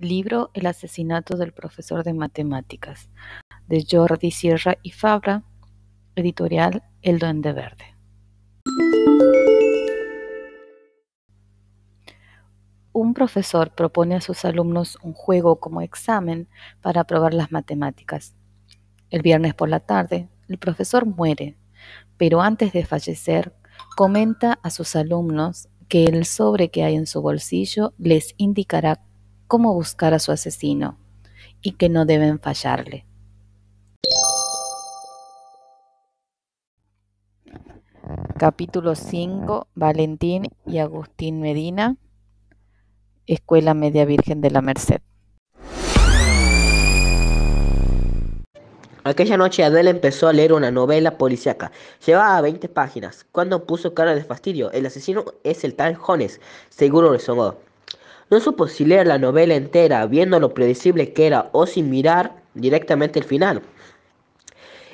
publicó El asesinato del profesor de matemáticas, de Jordi Sierra y Fabra, editorial El Duende Verde. Un profesor propone a sus alumnos un juego como examen para probar las matemáticas. El viernes por la tarde, el profesor muere, pero antes de fallecer, comenta a sus alumnos que el sobre que hay en su bolsillo les indicará cómo buscar a su asesino y que no deben fallarle. Capítulo 5. Valentín y Agustín Medina. Escuela Media Virgen de la Merced. Aquella noche Adela empezó a leer una novela policíaca. Llevaba 20 páginas. Cuando puso cara de fastidio, el asesino es el tal Jones. Seguro resonó. No supo si leer la novela entera, viendo lo predecible que era, o sin mirar directamente el final.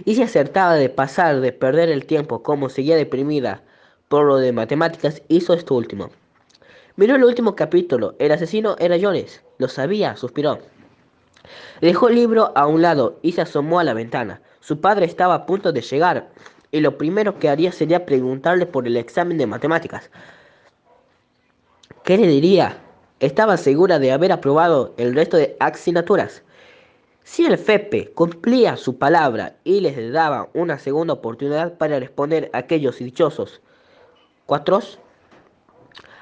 Y si acertaba de pasar, de perder el tiempo, como seguía deprimida por lo de matemáticas, hizo esto último. Miró el último capítulo. El asesino era Jones. Lo sabía, suspiró. Dejó el libro a un lado y se asomó a la ventana. Su padre estaba a punto de llegar y lo primero que haría sería preguntarle por el examen de matemáticas. ¿Qué le diría? Estaba segura de haber aprobado el resto de asignaturas. Si el FEPE cumplía su palabra y les daba una segunda oportunidad para responder a aquellos dichosos cuatros,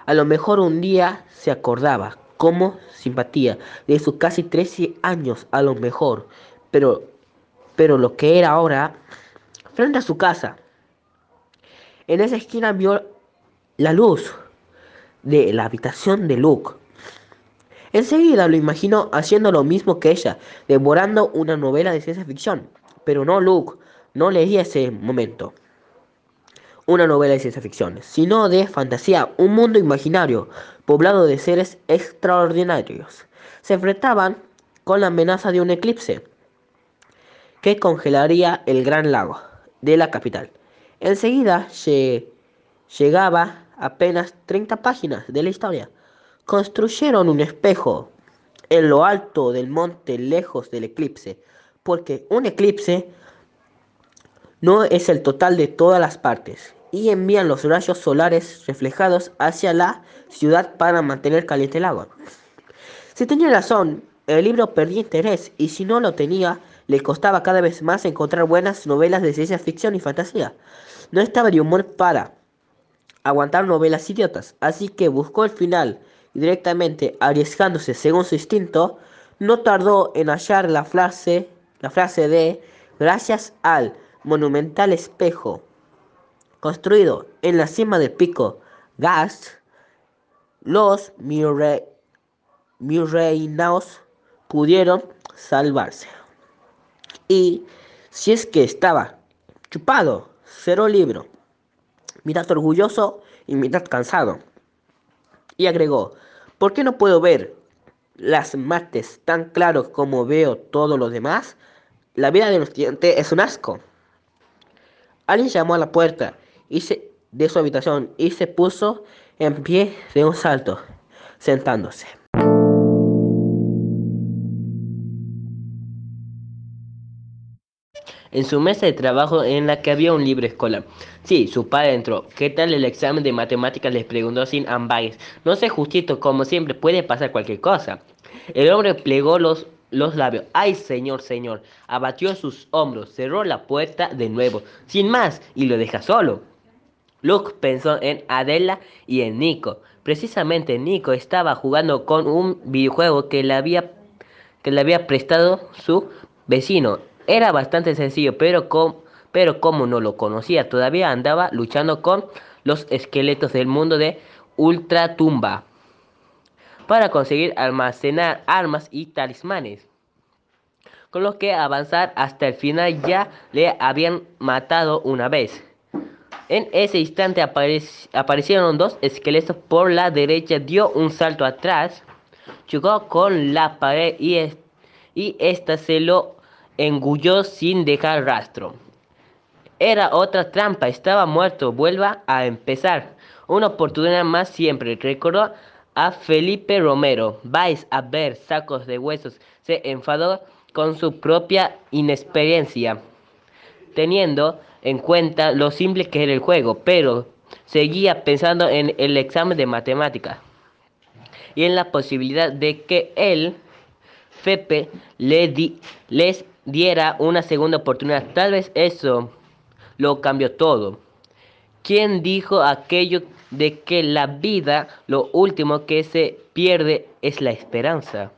a lo mejor un día se acordaba como simpatía de sus casi 13 años a lo mejor, pero, pero lo que era ahora, frente a su casa, en esa esquina vio la luz de la habitación de Luke. Enseguida lo imaginó haciendo lo mismo que ella, devorando una novela de ciencia ficción. Pero no Luke, no leía ese momento una novela de ciencia ficción, sino de fantasía, un mundo imaginario, poblado de seres extraordinarios. Se enfrentaban con la amenaza de un eclipse que congelaría el gran lago de la capital. Enseguida llegaba apenas 30 páginas de la historia. Construyeron un espejo en lo alto del monte lejos del eclipse, porque un eclipse no es el total de todas las partes y envían los rayos solares reflejados hacia la ciudad para mantener caliente el agua. Si tenía razón, el libro perdía interés y si no lo tenía, le costaba cada vez más encontrar buenas novelas de ciencia ficción y fantasía. No estaba de humor para aguantar novelas idiotas, así que buscó el final directamente arriesgándose según su instinto, no tardó en hallar la frase, la frase de gracias al monumental espejo construido en la cima del pico Gast, los Murraynaos pudieron salvarse. Y si es que estaba chupado, el libro, mirad orgulloso y mirad cansado. Y agregó, ¿por qué no puedo ver las mates tan claro como veo todo lo demás? La vida de los estudiante es un asco. Alguien llamó a la puerta y se, de su habitación y se puso en pie de un salto, sentándose. En su mesa de trabajo en la que había un libro escolar. Sí, su padre entró. ¿Qué tal el examen de matemáticas? Les preguntó sin ambages. No sé, justito, como siempre, puede pasar cualquier cosa. El hombre plegó los los labios. ¡Ay, señor, señor! Abatió sus hombros, cerró la puerta de nuevo, sin más, y lo deja solo. Luke pensó en Adela y en Nico. Precisamente Nico estaba jugando con un videojuego que le había, que le había prestado su vecino. Era bastante sencillo, pero, pero como no lo conocía, todavía andaba luchando con los esqueletos del mundo de Ultratumba para conseguir almacenar armas y talismanes, con los que avanzar hasta el final ya le habían matado una vez. En ese instante aparecieron dos esqueletos por la derecha, dio un salto atrás, chocó con la pared y, y esta se lo engulló sin dejar rastro. Era otra trampa, estaba muerto, vuelva a empezar. Una oportunidad más siempre, recordó a Felipe Romero. Vais a ver sacos de huesos. Se enfadó con su propia inexperiencia, teniendo en cuenta lo simple que era el juego, pero seguía pensando en el examen de matemática y en la posibilidad de que él, Fepe, le les diera una segunda oportunidad. Tal vez eso lo cambió todo. ¿Quién dijo aquello de que la vida lo último que se pierde es la esperanza?